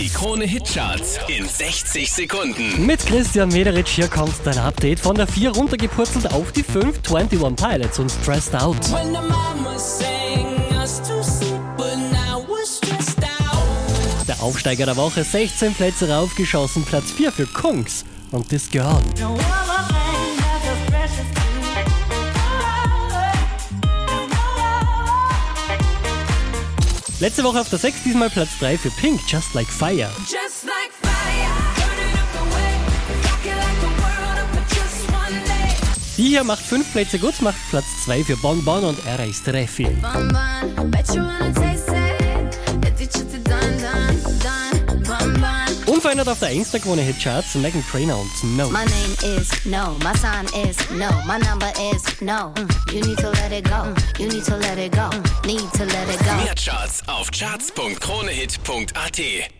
Die Krone Hitcharts in 60 Sekunden. Mit Christian Mederich hier kommt dein Update von der 4 runtergepurzelt auf die 5 21 Pilots und Stressed Out. When the mama sang us to sleep, but now we're stressed out. Der Aufsteiger der Woche 16 Plätze raufgeschossen, Platz 4 für Kungs und This Girl. No Letzte Woche auf der 6 diesmal Platz 3 für Pink, Just Like Fire. Just like fire. Die hier macht 5 Plätze gut, macht Platz 2 für Bon Bon und bun, bet you wanna bun. Unverändert auf der 1 der Krone Hitcharts Megan Trainer und No. My name is no, my sign is no, my number is no. Mm, You need to let it go, you need to let it go, need to let it go. Mehr Charts auf charts.kronehit.at.